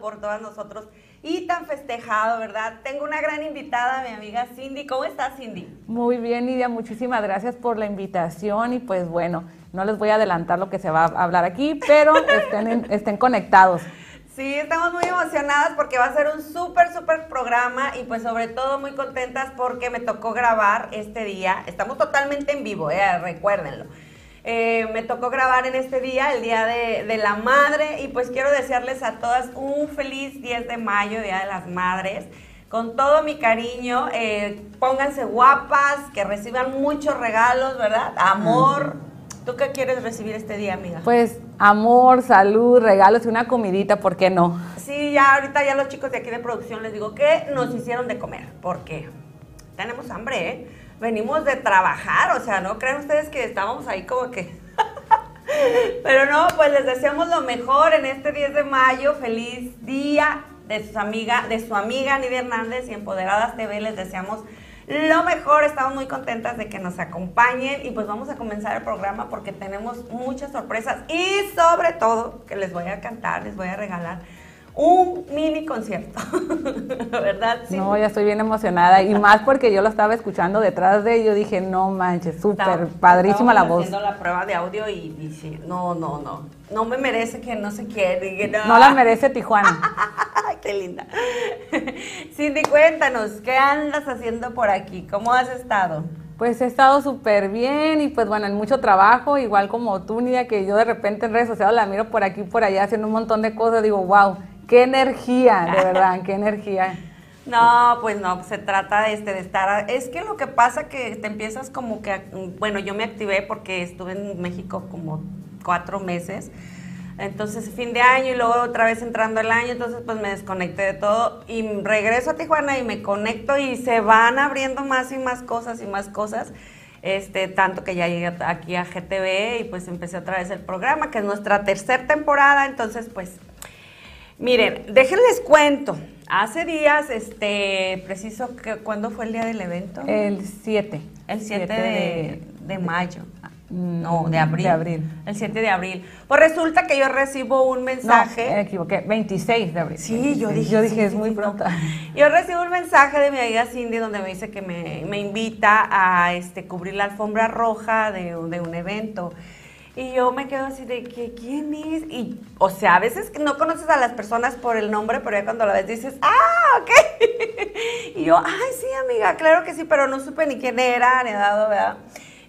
Por todos nosotros y tan festejado, ¿verdad? Tengo una gran invitada, mi amiga Cindy. ¿Cómo estás, Cindy? Muy bien, Nidia, muchísimas gracias por la invitación y pues bueno, no les voy a adelantar lo que se va a hablar aquí, pero estén conectados. Sí, estamos muy emocionadas porque va a ser un súper, súper programa y pues sobre todo muy contentas porque me tocó grabar este día. Estamos totalmente en vivo, eh, recuérdenlo. Eh, me tocó grabar en este día, el Día de, de la Madre, y pues quiero desearles a todas un feliz 10 de mayo, Día de las Madres. Con todo mi cariño, eh, pónganse guapas, que reciban muchos regalos, ¿verdad? Amor. ¿Tú qué quieres recibir este día, amiga? Pues amor, salud, regalos y una comidita, ¿por qué no? Sí, ya ahorita ya los chicos de aquí de producción les digo que nos hicieron de comer, porque tenemos hambre, ¿eh? Venimos de trabajar, o sea, ¿no creen ustedes que estábamos ahí como que... Pero no, pues les deseamos lo mejor en este 10 de mayo, feliz día de sus amiga, de su amiga Nidia Hernández y Empoderadas TV, les deseamos lo mejor, estamos muy contentas de que nos acompañen y pues vamos a comenzar el programa porque tenemos muchas sorpresas y sobre todo que les voy a cantar, les voy a regalar un mini concierto, ¿verdad? Sí. No, ya estoy bien emocionada y más porque yo lo estaba escuchando detrás de ello, dije, no manches, súper padrísima la voz. haciendo la prueba de audio y dije, no, no, no, no me merece que no se quiere. Dije, no. No la merece Tijuana. Qué linda. Cindy, cuéntanos, ¿qué andas haciendo por aquí? ¿Cómo has estado? Pues he estado súper bien y pues bueno, en mucho trabajo, igual como tú, Nidia, que yo de repente en redes sociales la miro por aquí y por allá haciendo un montón de cosas, digo, wow, qué energía, de verdad, qué energía. No, pues no, se trata de, este, de estar... Es que lo que pasa que te empiezas como que... Bueno, yo me activé porque estuve en México como cuatro meses. Entonces, fin de año y luego otra vez entrando el año, entonces pues me desconecté de todo y regreso a Tijuana y me conecto y se van abriendo más y más cosas y más cosas. Este, tanto que ya llegué aquí a GTV y pues empecé otra vez el programa, que es nuestra tercera temporada, entonces pues Miren, déjenles cuento. Hace días, este, preciso, que, ¿cuándo fue el día del evento? El 7. El 7 de, de mayo. Mm, No, de abril. de abril. El 7 de abril. Pues resulta que yo recibo un No, mensaje. me equivoqué, 26 de abril. Sí, yo 26. dije. Yo dije, sí, es sí, muy pronto. Yo recibo un mensaje de mi amiga Cindy donde me dice que me, me invita a este, cubrir la alfombra roja de, un- de un evento. Y yo me quedo así de que, ¿quién es? Y, o sea, a veces no conoces a las personas por el nombre, pero ya cuando la ves dices, ¡ah, ok! y yo, ¡ay, sí, amiga! Claro que sí, pero no supe ni quién era, ni dado, ¿verdad?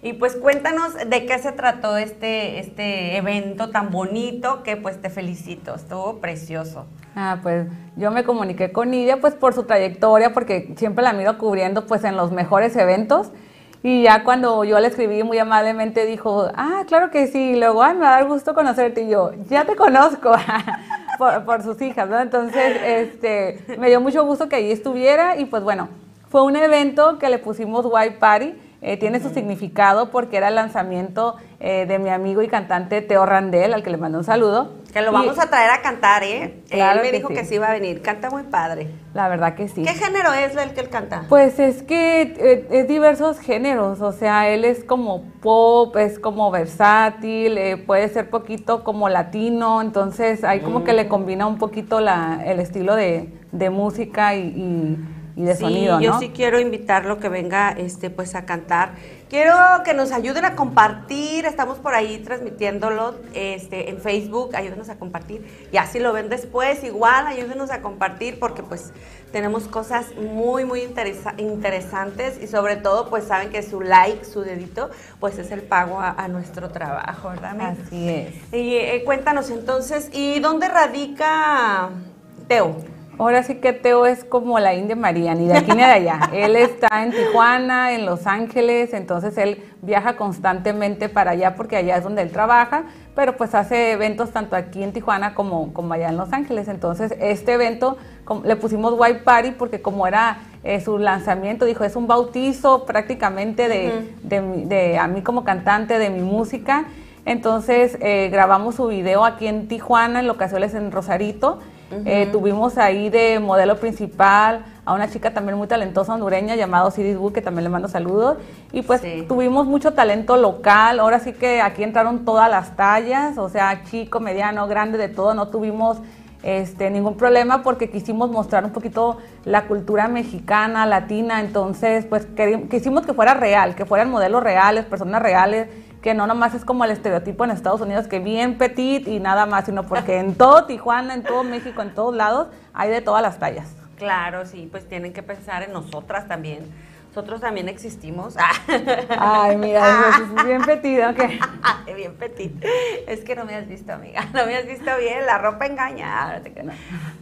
Y pues cuéntanos de qué se trató este, este evento tan bonito que pues te felicito, estuvo precioso. Ah, pues yo me comuniqué con Nidia pues por su trayectoria, porque siempre la miro cubriendo pues en los mejores eventos. Y ya cuando yo le escribí muy amablemente dijo, ah, claro que sí. Luego, ay, me va a dar gusto conocerte. Y yo, ya te conozco por, por sus hijas, ¿no? Entonces, este, me dio mucho gusto que allí estuviera. Y pues bueno, fue un evento que le pusimos White Party. Eh, tiene su significado porque era el lanzamiento eh, de mi amigo y cantante Teo Randel, al que le mando un saludo. Que lo Y vamos a traer a cantar, ¿eh? Claro él me que dijo sí. que sí iba a venir. Canta muy padre. La verdad que sí. ¿Qué género es el que él canta? Pues es que eh, es diversos géneros, o sea, él es como pop, es como versátil, eh, puede ser poquito como latino, entonces ahí como que le combina un poquito la, el estilo de, de música y, y, y de sí, sonido, ¿no? yo sí quiero invitarlo que venga este pues a cantar. Quiero que nos ayuden a compartir, estamos por ahí transmitiéndolo este en Facebook, ayúdenos a compartir. Y así lo ven después, igual ayúdenos a compartir porque pues tenemos cosas muy muy interesa- interesantes y sobre todo pues saben que su like, su dedito, pues es el pago a, a nuestro trabajo, ¿verdad? Así es. Y eh, cuéntanos entonces, ¿y dónde radica Teo? Ahora sí que Teo es como la India María, ni de aquí ni de allá. él está en Tijuana, en Los Ángeles, entonces él viaja constantemente para allá porque allá es donde él trabaja, pero pues hace eventos tanto aquí en Tijuana como, como allá en Los Ángeles. Entonces este evento le pusimos White Party porque como era eh, su lanzamiento, dijo, es un bautizo prácticamente de, de a mí como cantante, de mi música. Entonces eh, grabamos su video aquí en Tijuana, en locaciones en Rosarito. Eh, tuvimos ahí de modelo principal a una chica también muy talentosa hondureña llamada Osiris Wu, que también le mando saludos. Y pues Sí. tuvimos mucho talento local. Ahora sí que aquí entraron todas las tallas, o sea, chico, mediano, grande, de todo. No tuvimos este, ningún problema porque quisimos mostrar un poquito la cultura mexicana, latina. Entonces, pues quisimos que fuera real, que fueran modelos reales, personas reales que no nomás es como el estereotipo en Estados Unidos, que bien petit y nada más, sino porque en todo Tijuana, en todo México, en todos lados, hay de todas las tallas. Claro, sí, pues tienen que pensar en nosotras también. Nosotros también existimos. Ay, mira, es bien petit, ok. bien petit. Es que no me has visto, amiga. No me has visto bien. La ropa engaña.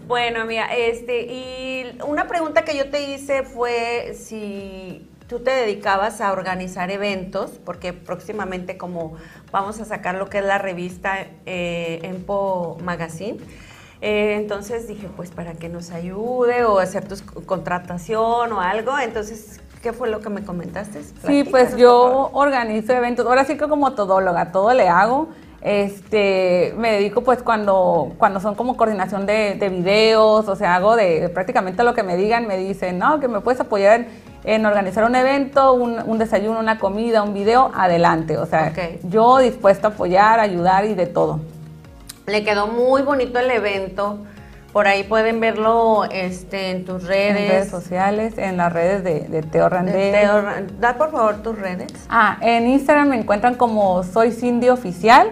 Bueno, amiga, este, y una pregunta que yo te hice fue si tú te dedicabas a organizar eventos, porque próximamente como vamos a sacar lo que es la revista eh, Empo Magazine, eh, entonces dije, pues para que nos ayude o hacer tu contratación o algo. Entonces, ¿qué fue lo que me comentaste? Sí, pues yo organizo eventos, ahora sí que como todóloga, todo le hago. Este, me dedico pues cuando, cuando son como coordinación de, de videos, o sea, hago de, de prácticamente lo que me digan, me dicen, no, que me puedes apoyar en, en organizar un evento, un, un desayuno, una comida, un video, adelante. O sea, yo dispuesta a apoyar, ayudar y de todo. Le quedó muy bonito el evento. Por ahí pueden verlo este, en tus En redes. redes sociales, en las redes de, de Teo De Randé. Teo Da por favor tus redes. Ah, en Instagram me encuentran como Soy Cindy Oficial,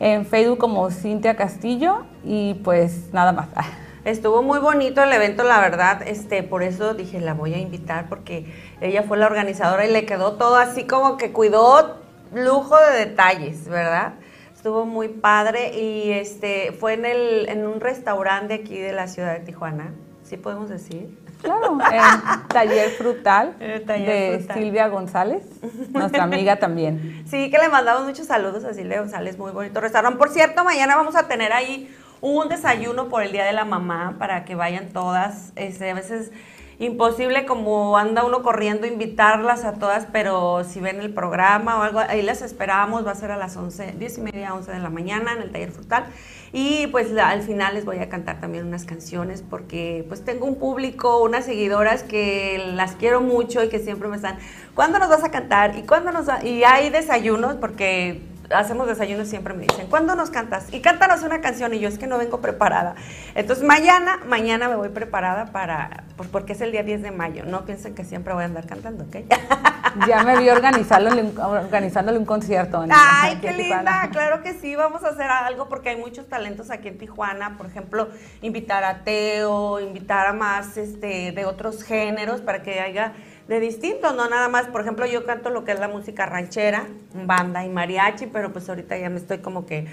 en Facebook como Cintia Castillo y pues nada más. Estuvo muy bonito el evento, la verdad. Este, por eso dije, la voy a invitar porque ella fue la organizadora y le quedó todo así como que cuidó lujo de detalles, ¿verdad? Estuvo muy padre y este fue en el en un restaurante aquí de la ciudad de Tijuana. ¿Sí podemos decir? Claro, en Taller Frutal Taller de Frutal. Silvia González, nuestra amiga también. Sí, que le mandamos muchos saludos a Silvia González, muy bonito restaurante. Por cierto, mañana vamos a tener ahí un desayuno por el Día de la Mamá para que vayan todas. Este, a veces imposible como anda uno corriendo invitarlas a todas, pero si ven el programa o algo, ahí las esperamos, va a ser a las 11, 10 y media, 11 de la mañana en el taller frutal. Y pues al final les voy a cantar también unas canciones porque pues tengo un público, unas seguidoras que las quiero mucho y que siempre me están, ¿cuándo nos vas a cantar? ¿Y cuándo nos va-?" Y hay desayunos porque hacemos desayunos siempre me dicen, ¿cuándo nos cantas? Y cántanos una canción y yo es que no vengo preparada. Entonces mañana, mañana me voy preparada para, pues porque es el día 10 de mayo. No piensen que siempre voy a andar cantando, ¿ok? Ya me vi organizándole, organizándole un concierto. en- Ay, qué linda, claro que sí, vamos a hacer algo porque hay muchos talentos aquí en Tijuana, por ejemplo, invitar a Teo, invitar a más este de otros géneros para que haya de distintos, no nada más, por ejemplo, yo canto lo que es la música ranchera, banda y mariachi, pero pues ahorita ya me estoy como que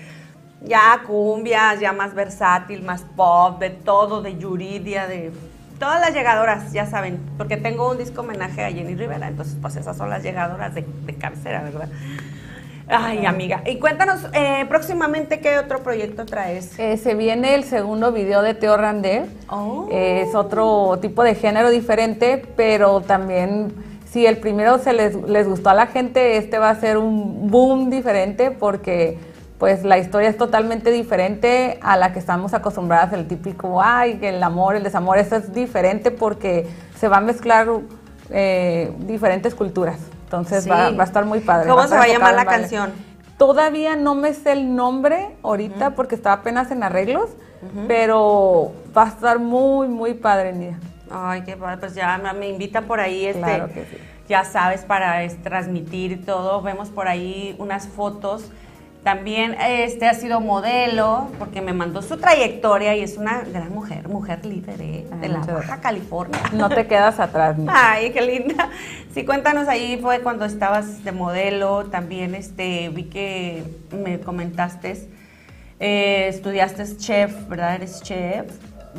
ya cumbias, ya más versátil, más pop, de todo, de Yuridia, de todas las llegadoras, ya saben, porque tengo un disco homenaje a Jenny Rivera, entonces pues esas son las llegadoras de, de ¿verdad? Ay, amiga. Y cuéntanos, eh, próximamente, ¿qué otro proyecto traes? Eh, se viene el segundo video de Teo Randé. Oh. Eh, es otro tipo de género diferente, pero también si el primero se les, les gustó a la gente, este va a ser un boom diferente porque pues la historia es totalmente diferente a la que estamos acostumbradas, el típico, ay, el amor, el desamor, esto es diferente porque se va a mezclar eh, diferentes culturas. Entonces Sí. va, va a estar muy padre. ¿Cómo se va a llamar la baile. canción? Todavía no me sé el nombre ahorita porque está apenas en arreglos, pero va a estar muy, muy padre, Nidia. Ay, qué padre, pues ya me- invitan por ahí, este, Claro que sí. ya sabes, para transmitir todo. Vemos por ahí unas fotos. También este ha sido modelo, porque me mandó su trayectoria y es una gran mujer, mujer líder eh, de la Baja. California. No te quedas atrás, ni. Ay, qué linda. Sí, cuéntanos ahí fue cuando estabas de modelo, también este vi que me comentaste eh, estudiaste chef, ¿verdad? Eres chef,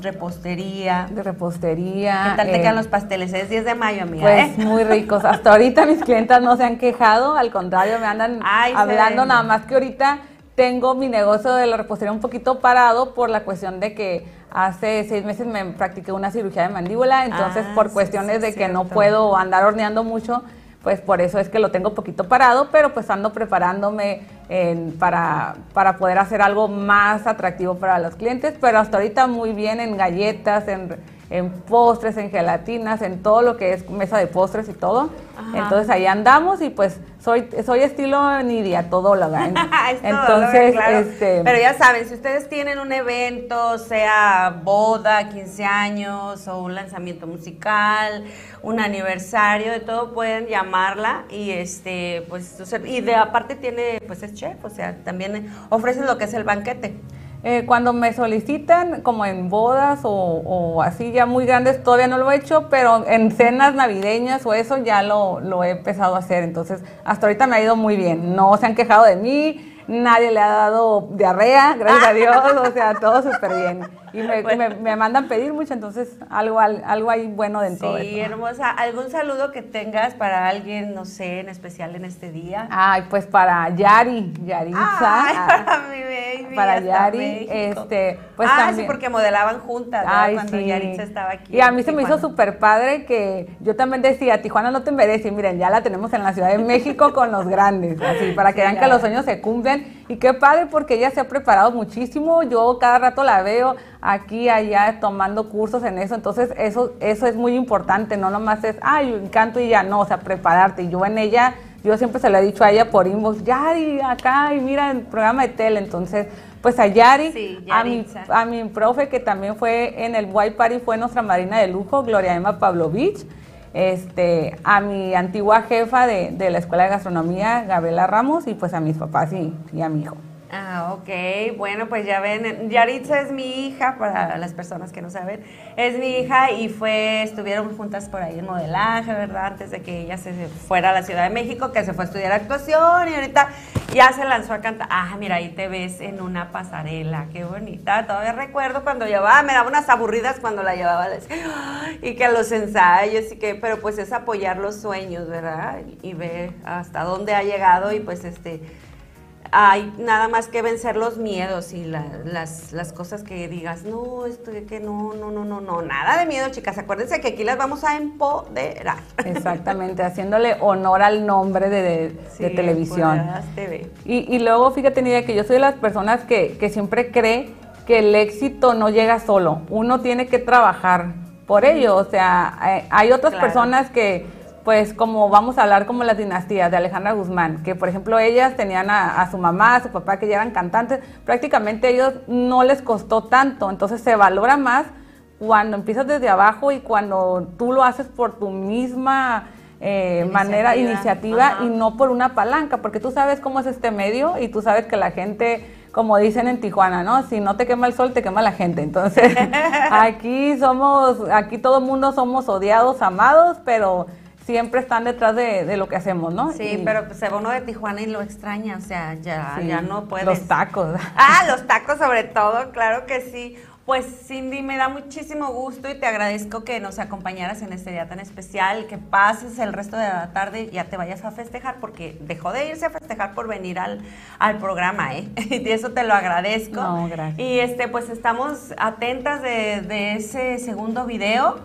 repostería. de repostería. ¿Qué tal te eh, quedan los pasteles? Es 10 de mayo, amiga. Pues ¿eh? muy ricos. Hasta ahorita mis clientas no se han quejado, al contrario, me andan Ay, hablando, nada más que ahorita tengo mi negocio de la repostería un poquito parado por la cuestión de que hace seis meses me practiqué una cirugía de mandíbula, entonces Ah, por cuestiones sí, de que no puedo andar horneando mucho, pues por eso es que lo tengo poquito parado, pero pues ando preparándome en- para, para poder hacer algo más atractivo para los clientes, pero hasta ahorita muy bien en galletas, en, en postres, en gelatinas, en todo lo que es mesa de postres y todo. Ajá. Entonces ahí andamos y pues soy, soy estilo Nidia, todóloga. En- Es todo, Entonces, claro. este, Pero ya saben, si ustedes tienen un evento, sea boda, 15 años o un lanzamiento musical, un aniversario, de todo pueden llamarla y este pues y de aparte tiene pues es chef, o sea, también ofrece lo que es el banquete. Eh, cuando me solicitan, como en bodas o, o así ya muy grandes, todavía no lo he hecho, pero en cenas navideñas o eso ya lo, lo he empezado a hacer. Entonces, hasta ahorita me ha ido muy bien. No se han quejado de mí, nadie le ha dado diarrea, gracias a Dios, o sea, todo súper bien. Y me, Bueno. me- me mandan pedir mucho, entonces algo, al- algo hay bueno dentro de Sí, hermosa. ¿Algún saludo que tengas para alguien, no sé, en especial en este día? Ay, pues para Yari, Yaritza. Ay, para mi baby. para Yari, México. este, pues ah, sí, porque modelaban juntas ¿no? Ay, cuando sí. Yaritza estaba aquí. Y a mí se me hizo súper padre que yo también decía, Tijuana no te merece. Y miren, ya la tenemos en la Ciudad de México con los grandes, así, para que Sí, vean que los sueños se cumplen. Y qué padre porque ella se ha preparado muchísimo. Yo cada rato la veo aquí, allá, tomando cursos en eso. Entonces, eso, eso es muy importante. No nomás es, ay, canto y ya, no, o sea, prepararte. Y yo en ella, yo siempre se lo he dicho a ella por inbox, Yari, acá, y mira el programa de tele. Entonces, pues a Yari, Sí, a mi, a mi profe que también fue en el White Party, fue nuestra madrina de lujo, Gloria Emma Pavlovich. Este, a mi antigua jefa de, de la Escuela de Gastronomía, Gabriela Ramos, y pues a mis papás y, y a mi hijo. Ah, ok. Bueno, pues ya ven, Yaritza es mi hija, para las personas que no saben, es mi hija y fue, estuvieron juntas por ahí en modelaje, ¿verdad? Antes de que ella se fuera a la Ciudad de México, que se fue a estudiar actuación y ahorita ya se lanzó a cantar. Ah, mira, ahí te ves en una pasarela, qué bonita. Todavía recuerdo cuando llevaba, me daba unas aburridas cuando la llevaba, y que los ensayos y que, pero pues es apoyar los sueños, ¿verdad? Y ver hasta dónde ha llegado y pues este hay nada más que vencer los miedos y la- las, las cosas que digas, no, esto que no, no, no, no, no, nada de miedo, chicas. Acuérdense que aquí las vamos a empoderar. Exactamente, haciéndole honor al nombre de, de- de Sí, televisión. TV. Y, y luego, fíjate, Nidia, que yo soy de las personas que, que siempre cree que el éxito no llega solo. Uno tiene que trabajar por ello. O sea, eh, hay otras Claro. personas que, pues, como vamos a hablar como las dinastías de Alejandra Guzmán, que por ejemplo ellas tenían a, a su mamá, a su papá, que ya eran cantantes, prácticamente ellos no les costó tanto. Entonces se valora más cuando empiezas desde abajo y cuando tú lo haces por tu misma eh, manera, Iniciativa. iniciativa Ajá. y no por una palanca, porque tú sabes cómo es este medio y tú sabes que la gente, como dicen en Tijuana, ¿no? Si no te quema el sol, te quema la gente. Entonces, aquí somos, aquí todo el mundo somos odiados, amados, pero siempre están detrás de, de lo que hacemos, ¿no? Sí, Y- pero pues, se va uno de Tijuana y lo extraña, o sea, ya, sí, ya no puedes. Los tacos. Ah, los tacos sobre todo, claro que sí. Pues Cindy, me da muchísimo gusto y te agradezco que nos acompañaras en este día tan especial, que pases el resto de la tarde y ya te vayas a festejar, porque dejó de irse a festejar por venir al, al programa, ¿eh? Y eso te lo agradezco. No, gracias. Y este, pues estamos atentas de, de ese segundo video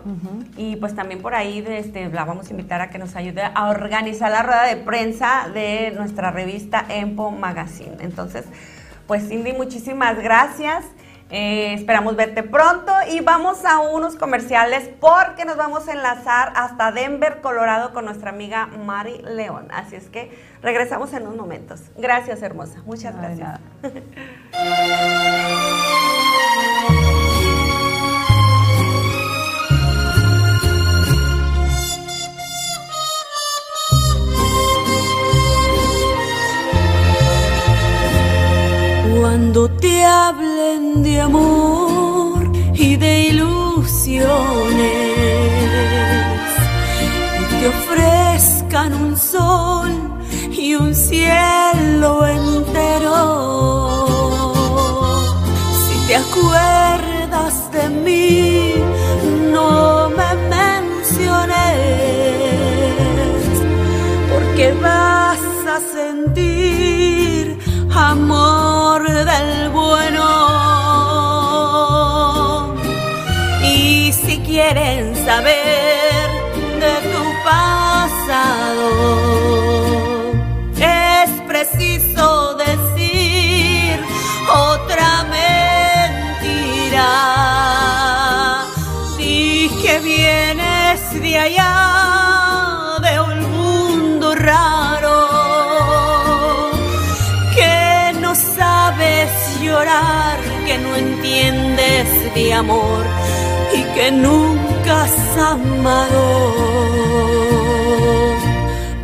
y pues también por ahí de este, la vamos a invitar a que nos ayude a organizar la rueda de prensa de nuestra revista Empo Magazine. Entonces, pues Cindy, muchísimas gracias. Eh, esperamos verte pronto y vamos a unos comerciales porque nos vamos a enlazar hasta Denver, Colorado con nuestra amiga Mari León. Así es que regresamos en unos momentos. Gracias, hermosa. Muchas gracias. cuando te hablen de amor y de ilusiones y te ofrezcan un sol y un cielo entero. Si te acuerdas de mí, no me menciones porque va quieren saber de tu pasado, es preciso decir otra mentira. Di que vienes de allá, de un mundo raro, que no sabes llorar, que no entiendes de amor y que nunca has amado.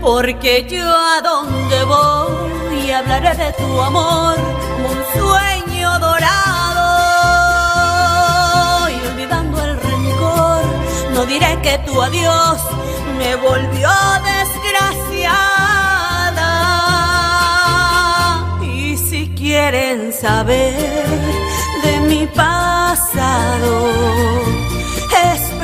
Porque yo a donde voy hablaré de tu amor un sueño dorado. Y olvidando el rencor, no diré que tu adiós me volvió desgraciada. Y si quieren saber de mi pasado,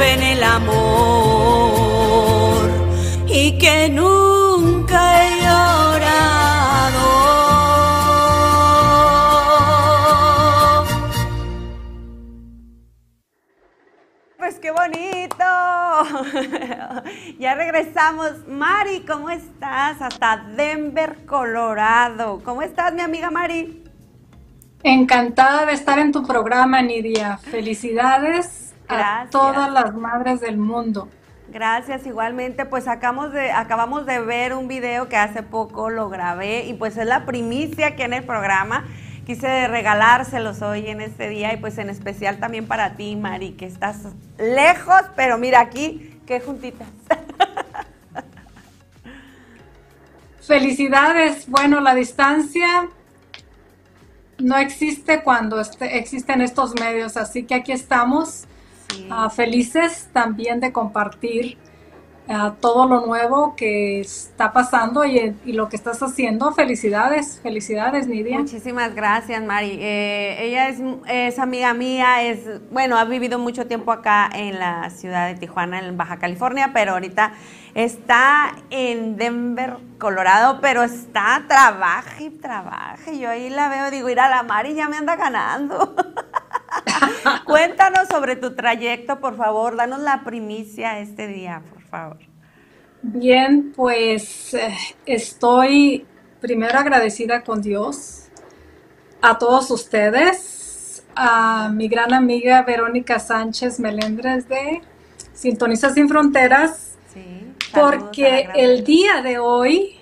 En el amor y que nunca he llorado. Pues qué bonito. ya regresamos. Mari, ¿cómo estás? Hasta Denver, Colorado. ¿Cómo estás, mi amiga Mari? Encantada de estar en tu programa, Nidia. Felicidades a Gracias. todas las madres del mundo. Gracias, igualmente. Pues acabamos de, acabamos de ver un video que hace poco lo grabé y pues es la primicia aquí en el programa. Quise regalárselos hoy en este día y pues en especial también para ti, Mari, que estás lejos, pero mira aquí, qué juntitas. Felicidades. Bueno, la distancia no existe cuando este- existen estos medios, así que aquí estamos Sí. ah, felices también de compartir ah, todo lo nuevo que está pasando y, y lo que estás haciendo. Felicidades, felicidades, Nidia. Muchísimas gracias, Mari. Eh, ella es, es amiga mía, es bueno, ha vivido mucho tiempo acá en la ciudad de Tijuana, en Baja California, pero ahorita está en Denver, Colorado, pero está trabaja y trabaja. Y Yo ahí la veo, digo, ir a la Mari ya me anda ganando. Cuéntanos sobre tu trayecto, por favor. Danos la primicia este día, por favor. Bien, pues eh, estoy primero agradecida con Dios, a todos ustedes, a mi gran amiga Verónica Sánchez Melendres de Sintoniza Sin Fronteras, Sí. porque el día de hoy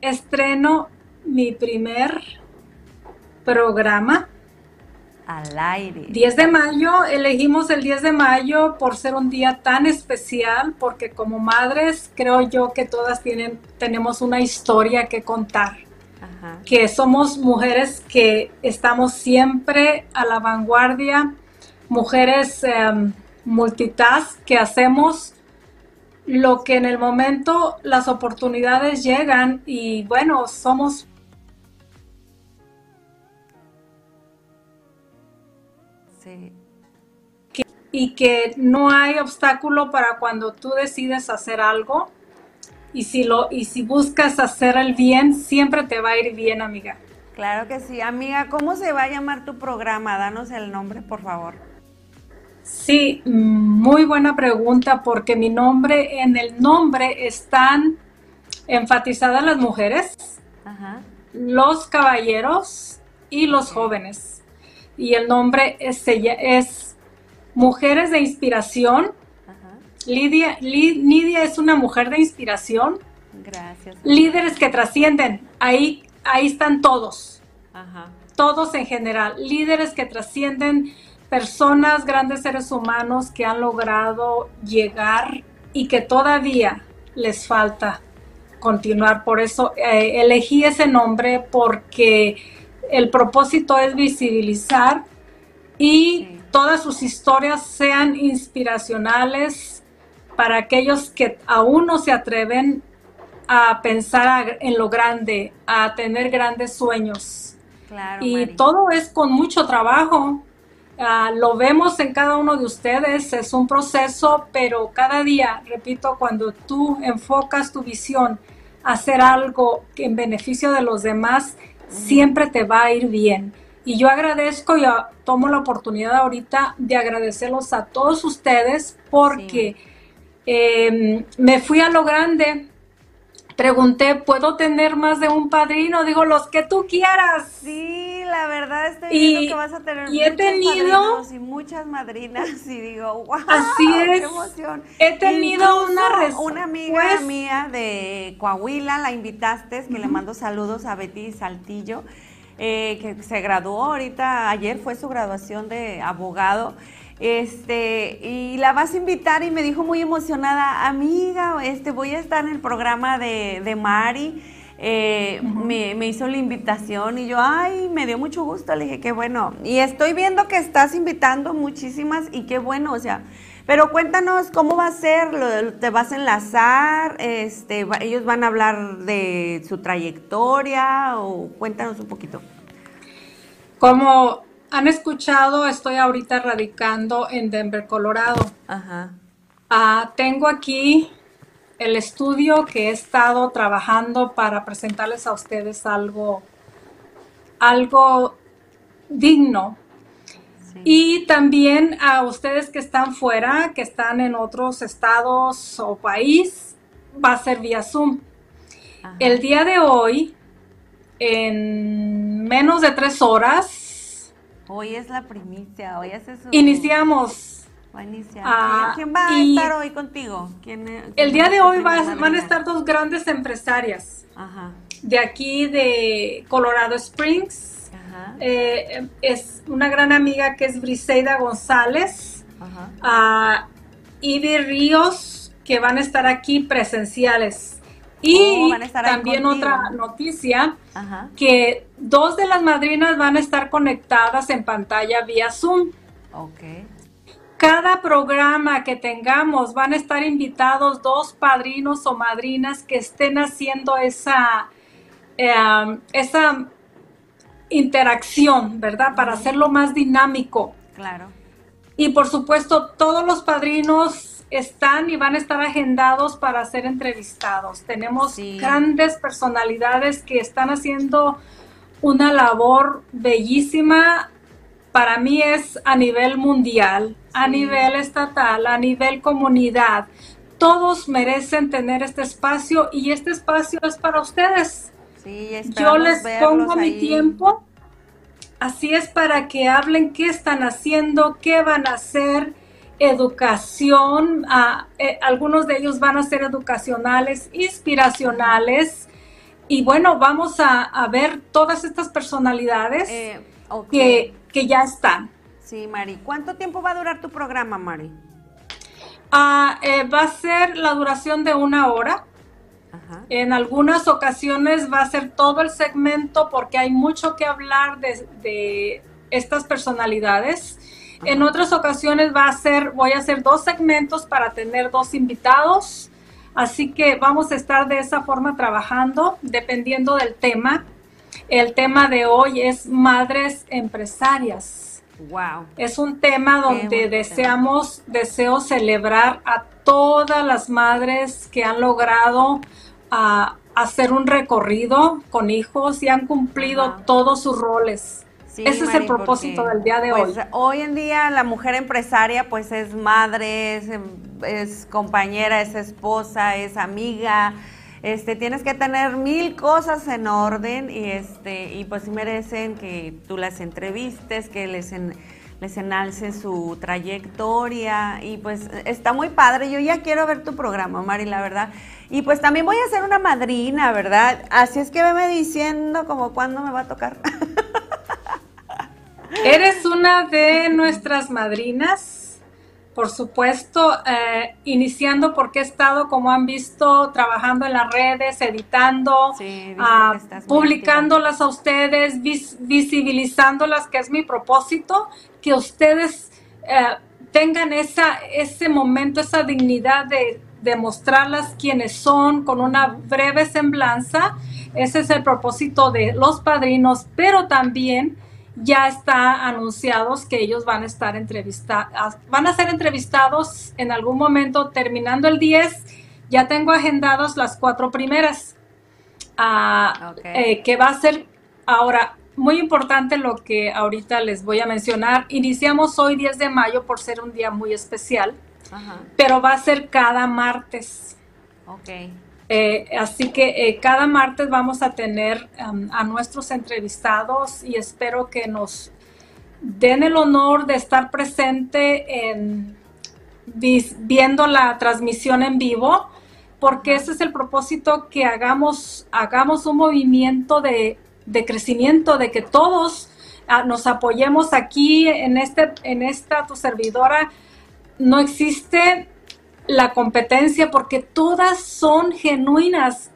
estreno mi primer programa. Al aire. 10 de mayo, elegimos el 10 de mayo por ser un día tan especial, porque como madres creo yo que todas tienen, tenemos una historia que contar, Ajá. que somos mujeres que estamos siempre a la vanguardia, mujeres em, multitask que hacemos lo que en el momento las oportunidades llegan y bueno, somos Sí. y que no hay obstáculo para cuando tú decides hacer algo y si lo y si buscas hacer el bien siempre te va a ir bien amiga Claro que sí. Amiga, ¿cómo se va a llamar tu programa? Danos el nombre, por favor. sí muy buena pregunta porque mi nombre en el nombre están enfatizadas las mujeres Ajá. los caballeros y los jóvenes y el nombre es, es Mujeres de Inspiración. Lidia, Lidia es una mujer de inspiración. Gracias. Líderes que trascienden. Ahí, ahí están todos. Todos en general. Líderes que trascienden personas, grandes seres humanos que han logrado llegar y que todavía les falta continuar. Por eso eh, elegí ese nombre porque el propósito es visibilizar y todas sus historias sean inspiracionales para aquellos que aún no se atreven a pensar en lo grande, a tener grandes sueños. y todo es con mucho trabajo. Ah, lo vemos en cada uno de ustedes, es un proceso, pero cada día, repito, cuando tú enfocas tu visión a hacer algo en beneficio de los demás, siempre te va a ir bien. Y yo agradezco y tomo la oportunidad ahorita de agradecerlos a todos ustedes porque em, me fui a lo grande. Pregunté, ¿puedo tener más de un padrino? Digo, los que tú quieras. Sí, la verdad estoy viendo que vas a tener y he tenido, y muchas madrinas y digo, wow, así es. qué emoción. He tenido una Una amiga mía de Coahuila, la invitaste, que le mando saludos a Betty Saltillo eh, que se graduó ahorita, ayer fue su graduación de abogado. Este, y la vas a invitar y me dijo muy emocionada, amiga, este, voy a estar en el programa de, de Mari. Eh, me, me, hizo la invitación y yo, ay, me dio mucho gusto, le dije, qué bueno. Y estoy viendo que estás invitando muchísimas y qué bueno, o sea, pero cuéntanos cómo va a ser, te vas a enlazar, este, ellos van a hablar de su trayectoria o cuéntanos un poquito. Como han escuchado, estoy ahorita radicando en Denver, Colorado. Ajá. Ah, tengo aquí el estudio que he estado trabajando para presentarles a ustedes algo, algo digno y también a ustedes que están fuera, que están en otros estados o país, va a ser vía Zoom. El día de hoy, en menos de tres horas. Hoy es la primicia, hoy hace su... Iniciamos. Va a iniciar. Ah, ¿Quién va a estar hoy contigo? el día de hoy van a estar dos grandes empresarias. De aquí de Colorado Springs eh, es una gran amiga que es Briseida González, a Ivy Ríos, que van a estar aquí presenciales. Y oh, también otra noticia, que dos de las madrinas van a estar conectadas en pantalla vía Zoom. Cada programa que tengamos van a estar invitados dos padrinos o madrinas que estén haciendo esa, eh, esa interacción, ¿verdad? Para hacerlo más dinámico. Claro. Y por supuesto, todos los padrinos están y van a estar agendados para ser entrevistados. Tenemos grandes personalidades que están haciendo una labor bellísima. Para mí es a nivel mundial, a nivel estatal, a nivel comunidad. Todos merecen tener este espacio y este espacio es para ustedes. Yo les pongo mi tiempo. Así es para que hablen qué están haciendo, qué van a hacer, educación. Eh, algunos de ellos van a ser educacionales, inspiracionales. Y bueno, vamos a, ver todas estas personalidades eh, que, que, ya están. Sí, Mari. ¿Cuánto tiempo va a durar tu programa, Mari? Ah, eh, va a ser la duración de una hora. En algunas ocasiones va a ser todo el segmento porque hay mucho que hablar de, estas personalidades. En otras ocasiones va a ser, voy a hacer dos segmentos para tener dos invitados. Así que vamos a estar de esa forma trabajando dependiendo del tema. El tema de hoy es madres empresarias. Wow. Es un tema donde deseamos, deseo celebrar a todas las madres que han logrado a hacer un recorrido con hijos y han cumplido todos sus roles. Ese es el propósito del día de pues, hoy. Hoy en día la mujer empresaria pues es madre, es, compañera, es esposa, es amiga, Este, tienes que tener mil cosas en orden y este y pues merecen que tú las entrevistes, que les les enalce su trayectoria y pues está muy padre. Yo ya quiero ver tu programa, Mari, la verdad. Y pues también voy a ser una madrina, ¿verdad? Así es que veme diciendo como cuándo me va a tocar. Eres una de nuestras madrinas por supuesto, eh, iniciando porque he estado, como han visto, trabajando en las redes, editando, ah, publicándolas a ustedes, visibilizándolas, que es mi propósito, que ustedes eh, tengan esa, ese momento, esa dignidad de, de mostrarlas quiénes son con una breve semblanza. Ese es el propósito de los padrinos, pero también ya está anunciados que ellos van a estar entrevistados, van a ser entrevistados en algún momento terminando el 10. Ya tengo agendados las cuatro primeras, ah, eh, que va a ser ahora muy importante lo que ahorita les voy a mencionar. Iniciamos hoy 10 de mayo por ser un día muy especial, pero va a ser cada martes. Okay. Eh, así que eh, cada martes vamos a tener um, a nuestros entrevistados y espero que nos den el honor de estar presente en viendo la transmisión en vivo, porque ese es el propósito que hagamos, hagamos un movimiento de, crecimiento, de que todos ah, nos apoyemos aquí en, este, en esta tu servidora. No existe la competencia porque todas son genuinas.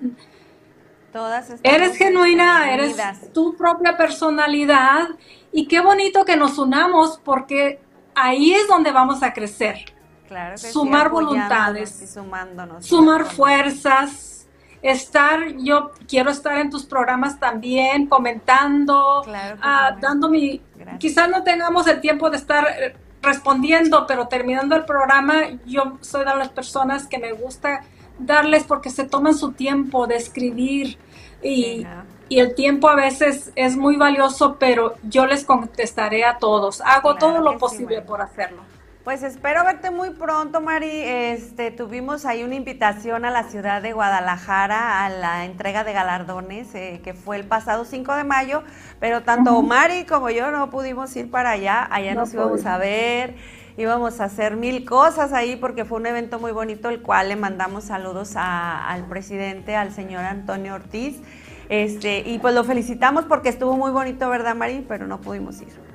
Todas eres genuina, eres tu propia personalidad y qué bonito que nos unamos porque ahí es donde vamos a crecer. Claro sumar voluntades, y sumándonos, sumar fuerzas, estar, yo quiero estar en tus programas también, comentando, ah, dando mi, quizás no tengamos el tiempo de estar eh, respondiendo, pero terminando el programa, yo soy de las personas que me gusta darles porque se toman su tiempo de escribir y, el tiempo a veces es muy valioso, pero yo les contestaré a todos. Hago todo lo posible por hacerlo. Pues espero verte muy pronto, Mari. Este, tuvimos ahí una invitación a la ciudad de Guadalajara a la entrega de galardones, eh, que fue el pasado 5 de mayo, pero tanto Mari como yo no pudimos ir para allá. Allá nos íbamos a ver, íbamos a hacer mil cosas ahí porque fue un evento muy bonito, el cual le mandamos saludos al presidente, al señor Antonio Ortiz. Este, y pues lo felicitamos porque estuvo muy bonito, ¿verdad, Mari? Pero no pudimos ir.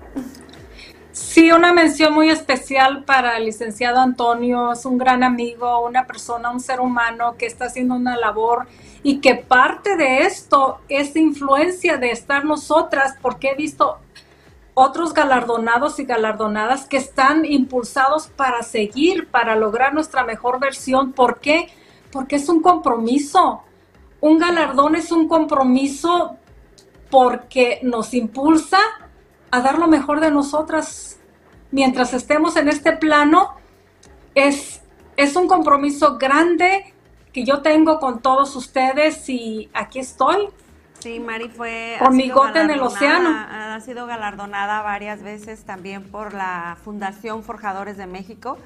Sí, una mención muy especial para el licenciado Antonio. Es un gran amigo, una persona, un ser humano que está haciendo una labor y que parte de esto es influencia de estar nosotras, porque he visto otros galardonados y galardonadas que están impulsados para seguir, para lograr nuestra mejor versión. ¿Por qué? Porque es un compromiso. Un galardón es un compromiso porque nos impulsa a dar lo mejor de nosotras mientras estemos en este plano. Es, es un compromiso grande que yo tengo con todos ustedes y aquí estoy. Sí, Mari fue... Con mi gota en el océano. Ha sido galardonada varias veces también por la Fundación Forjadores de México.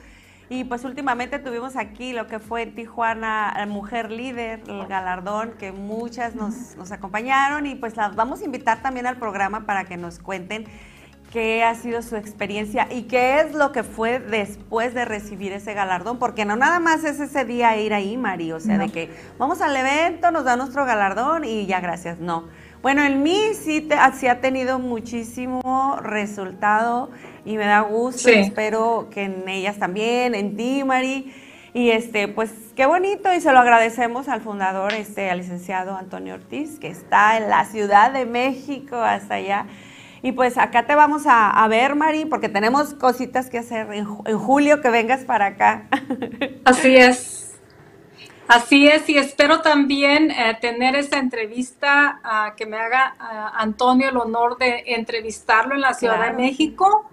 Y pues últimamente tuvimos aquí lo que fue Tijuana Mujer Líder, el galardón, que muchas nos, nos acompañaron. Y pues las vamos a invitar también al programa para que nos cuenten qué ha sido su experiencia y qué es lo que fue después de recibir ese galardón, porque no nada más es ese día ir ahí, Mari, o sea, de que vamos al evento, nos da nuestro galardón y ya gracias, no. Bueno, en mí sí, sí ha tenido muchísimo resultado y me da gusto. Espero que en ellas también, en ti, Mari. Y este, pues qué bonito y se lo agradecemos al fundador, este, al licenciado Antonio Ortiz, que está en la Ciudad de México, hasta allá. Y pues acá te vamos a, ver, Mari, porque tenemos cositas que hacer en, julio que vengas para acá. Así es. Así es, y espero también eh, tener esa entrevista, ah, que me haga ah, Antonio el honor de entrevistarlo en la Ciudad de México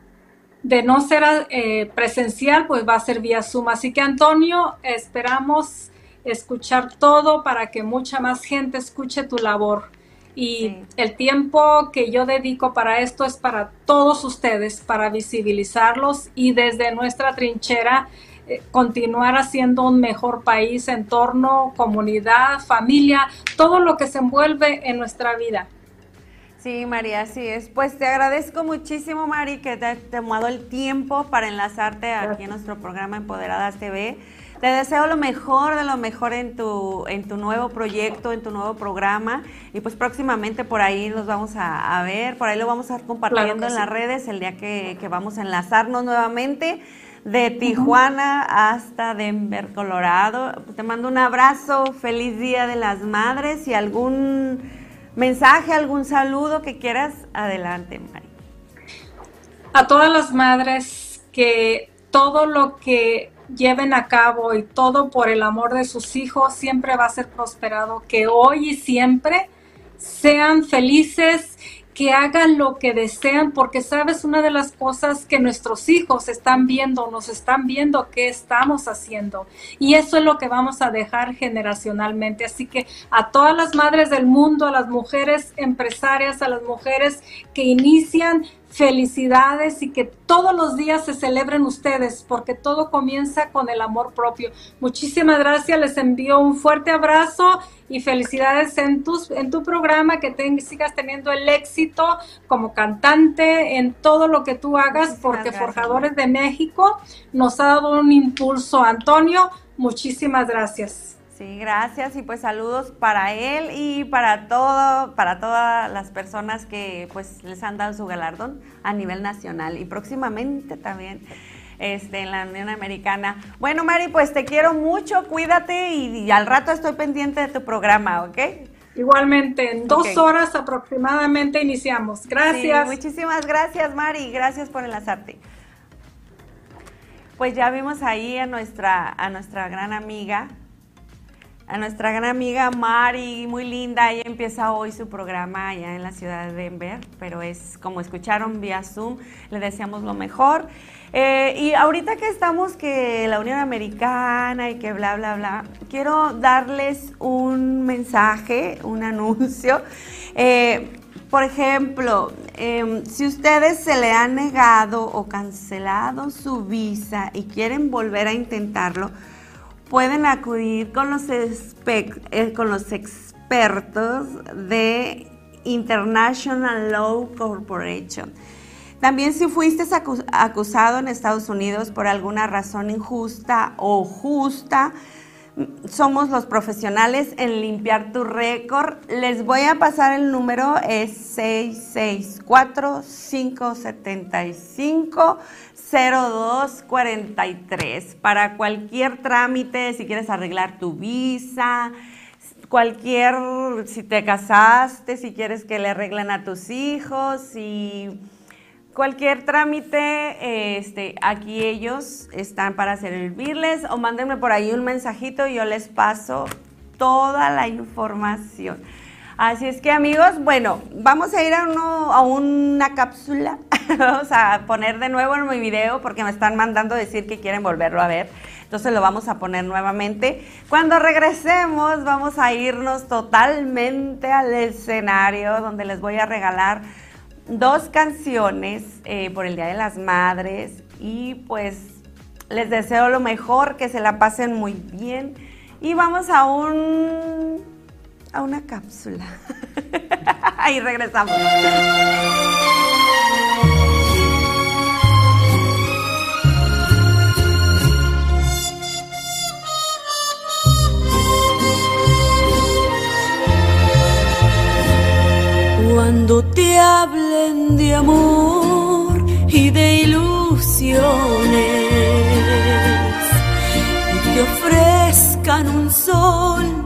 de no ser eh, presencial, pues va a ser vía Zoom. Así que Antonio, esperamos escuchar todo para que mucha más gente escuche tu labor. Y el tiempo que yo dedico para esto es para todos ustedes, para visibilizarlos y desde nuestra trinchera eh, continuar haciendo un mejor país, entorno, comunidad, familia, todo lo que se envuelve en nuestra vida. Sí, María, así es. Pues te agradezco muchísimo, Mari, que te has tomado el tiempo para enlazarte aquí en nuestro programa Empoderadas TV. Te deseo lo mejor de lo mejor en tu, en tu nuevo proyecto, en tu nuevo programa. Y pues próximamente por ahí nos vamos a, ver, por ahí lo vamos a estar compartiendo en las redes el día que, vamos a enlazarnos nuevamente de Tijuana hasta Denver, Colorado. Te mando un abrazo, feliz Día de las Madres y algún mensaje, algún saludo que quieras, adelante, Mari. A todas las madres que todo lo que lleven a cabo y todo por el amor de sus hijos siempre va a ser prosperado, que hoy y siempre sean felices que hagan lo que desean, porque sabes, una de las cosas que nuestros hijos están viendo, nos están viendo qué estamos haciendo. Y eso es lo que vamos a dejar generacionalmente. Así que a todas las madres del mundo, a las mujeres empresarias, a las mujeres que inician felicidades y que todos los días se celebren ustedes, porque todo comienza con el amor propio. Muchísimas gracias, les envío un fuerte abrazo y felicidades en, tus, en tu programa, que sigas teniendo el éxito como cantante en todo lo que tú hagas, porque Forjadores de México nos ha dado un impulso. Antonio, muchísimas gracias. Sí, gracias y pues saludos para él y para todo, para todas las personas que pues les han dado su galardón a nivel nacional y próximamente también este, en la Unión Americana. Bueno, Mari, pues te quiero mucho, cuídate y, al rato estoy pendiente de tu programa, ¿ok? Igualmente, en dos horas aproximadamente iniciamos. Gracias. muchísimas gracias, Mari, gracias por enlazarte. Pues ya vimos ahí a nuestra, a nuestra gran amiga, a nuestra gran amiga Mari, muy linda. Ella empieza hoy su programa allá en la ciudad de Denver, pero es como escucharon vía Zoom, le deseamos lo mejor. Eh, y ahorita que estamos que la Unión Americana y que bla, bla, bla, quiero darles un mensaje, un anuncio. Eh, por ejemplo, em, si ustedes se le han negado o cancelado su visa y quieren volver a intentarlo, pueden acudir con los, eh, con los expertos de International Law Corporation. También si fuiste acusado en Estados Unidos por alguna razón injusta o justa, somos los profesionales en limpiar tu récord. Les voy a pasar el número, es 664-575. 0243 para cualquier trámite, si quieres arreglar tu visa, cualquier, si te casaste, si quieres que le arreglen a tus hijos, si cualquier trámite, este, aquí ellos están para servirles o mándenme por ahí un mensajito y yo les paso toda la información. Así es que amigos, bueno, vamos a ir a, una cápsula. vamos a poner de nuevo en mi video porque me están mandando decir que quieren volverlo a ver. Entonces lo vamos a poner nuevamente. Cuando regresemos vamos a irnos totalmente al escenario donde les voy a regalar dos canciones eh, por el Día de las Madres y pues les deseo lo mejor, que se la pasen muy bien y vamos a un a una cápsula. Ahí regresamos. Cuando te hablen de amor y de ilusiones y te ofrezcan un sol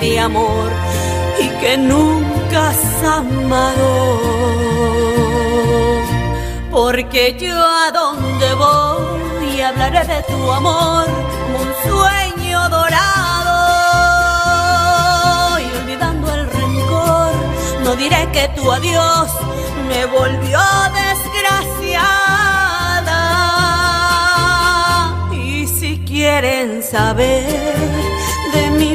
de amor y que nunca has amado. Porque yo a donde voy hablaré de tu amor como un sueño dorado. Y olvidando el rencor, no diré que tu adiós me volvió desgraciada. Y si quieren saber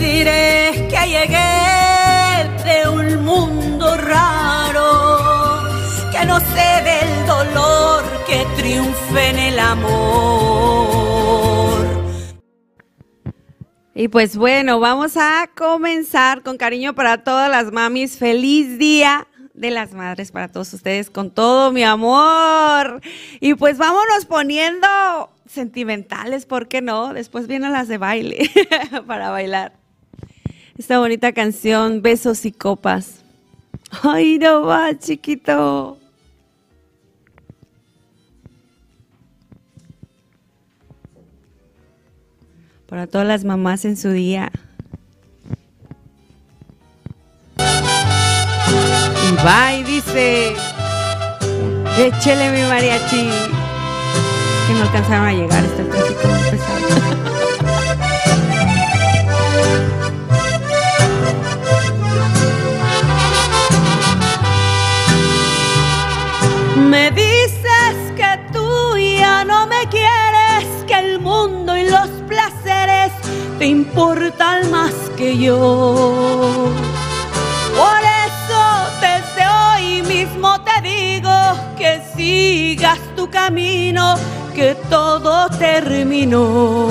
Les diré que llegué de un mundo raro, que no sé del dolor que triunfe en el amor. Y pues bueno, vamos a comenzar con cariño para todas las mamis. Feliz día de las madres para todos ustedes con todo mi amor. Y pues vámonos poniendo sentimentales, ¿por qué no? Después vienen las de baile para bailar. Esta bonita canción, Besos y Copas. Ay, no va, chiquito. Para todas las mamás en su día. Y bye, dice. Échele mi mariachi. Que no alcanzaron a llegar, está tráfico muy pesado. Importan más que yo. Por eso desde hoy mismo te digo que sigas tu camino, que todo terminó.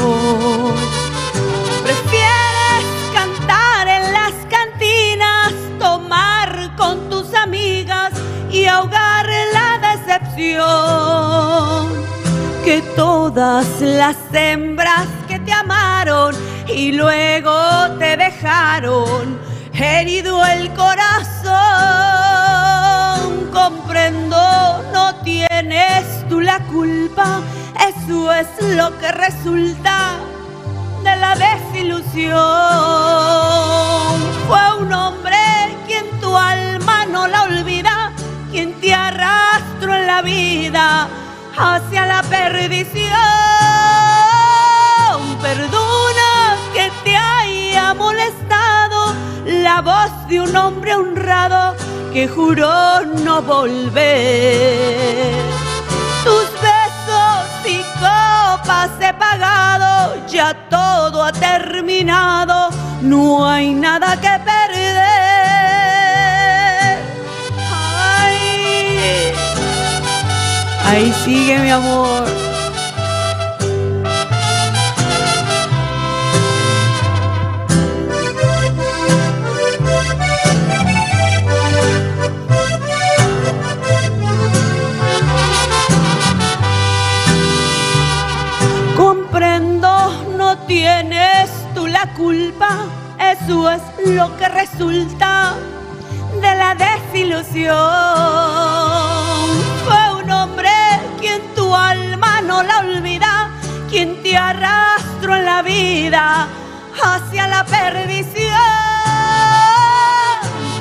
Prefieres cantar en las cantinas, tomar con tus amigas y ahogar la decepción. Que todas las hembras que te amaron y luego te dejaron herido el corazón. Comprendo, no tienes tú la culpa, eso es lo que resulta de la desilusión. Fue un hombre quien tu alma no la olvida, quien te arrastró en la vida hacia la perdición. Te molestado la voz de un hombre honrado que juró no volver. Tus besos y copas he pagado, ya todo ha terminado, no hay nada que perder. Ay, ahí sigue mi amor. Culpa, eso es lo que resulta de la desilusión. Fue un hombre quien tu alma no la olvida, quien te arrastró en la vida hacia la perdición.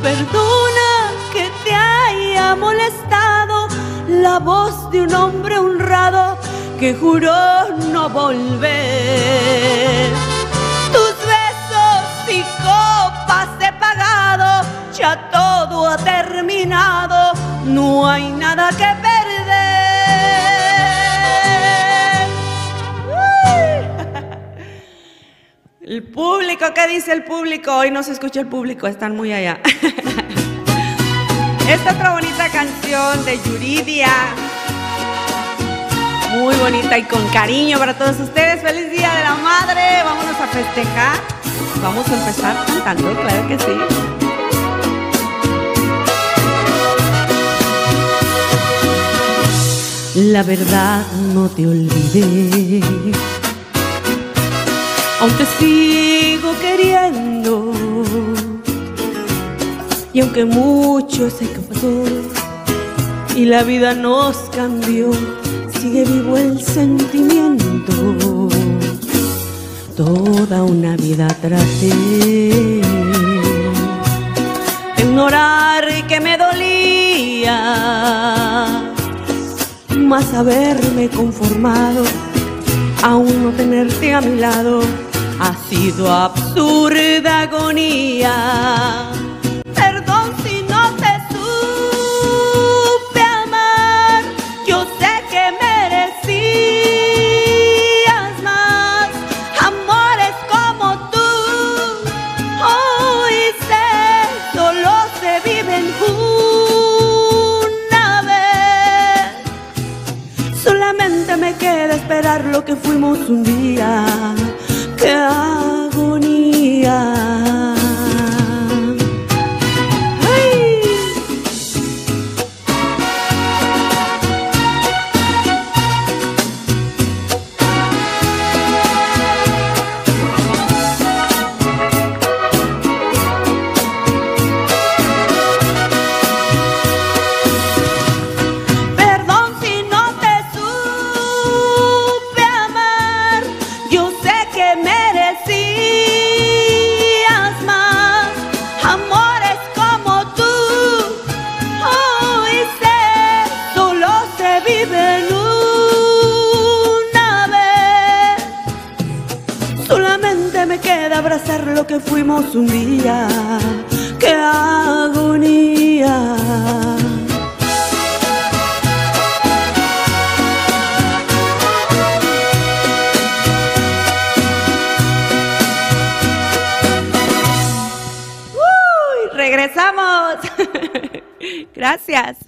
Perdona que te haya molestado la voz de un hombre honrado que juró no volver. Copas he pagado, ya todo ha terminado, no hay nada que perder. El público, ¿qué dice el público? Hoy no se escucha el público, están muy allá. Esta otra bonita canción de Yuridia. Muy bonita y con cariño para todos ustedes. Feliz Día de la Madre. Vámonos a festejar. Vamos a empezar cantando, claro que sí. La verdad no te olvidé. Aún te sigo queriendo. Y aunque mucho que pasó y la vida nos cambió, sigue vivo el sentimiento. Toda una vida traté de ignorar que me dolía, más haberme conformado, aún no tenerte a mi lado, ha sido absurda agonía. Lo que fuimos un día. ¡Qué agonía! Lo que fuimos un día. ¡Qué agonía! ¡Uy! ¡Regresamos! Gracias.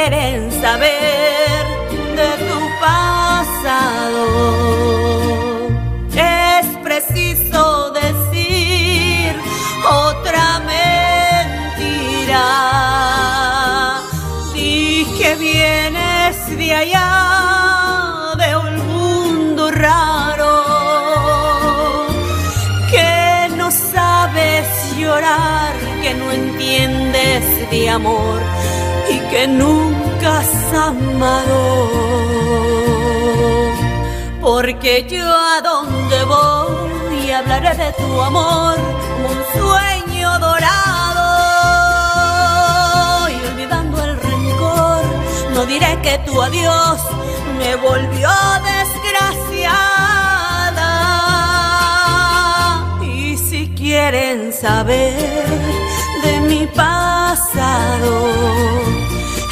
quieren saber de tu pasado, es preciso decir otra mentira. Dije vienes de allá, de un mundo raro, que no sabes llorar, que no entiendes de amor que nunca has amado. Porque yo a donde voy hablaré de tu amor como un sueño dorado. Y olvidando el rencor, no diré que tu adiós me volvió desgraciada. Y si quieren saber de mi pasado,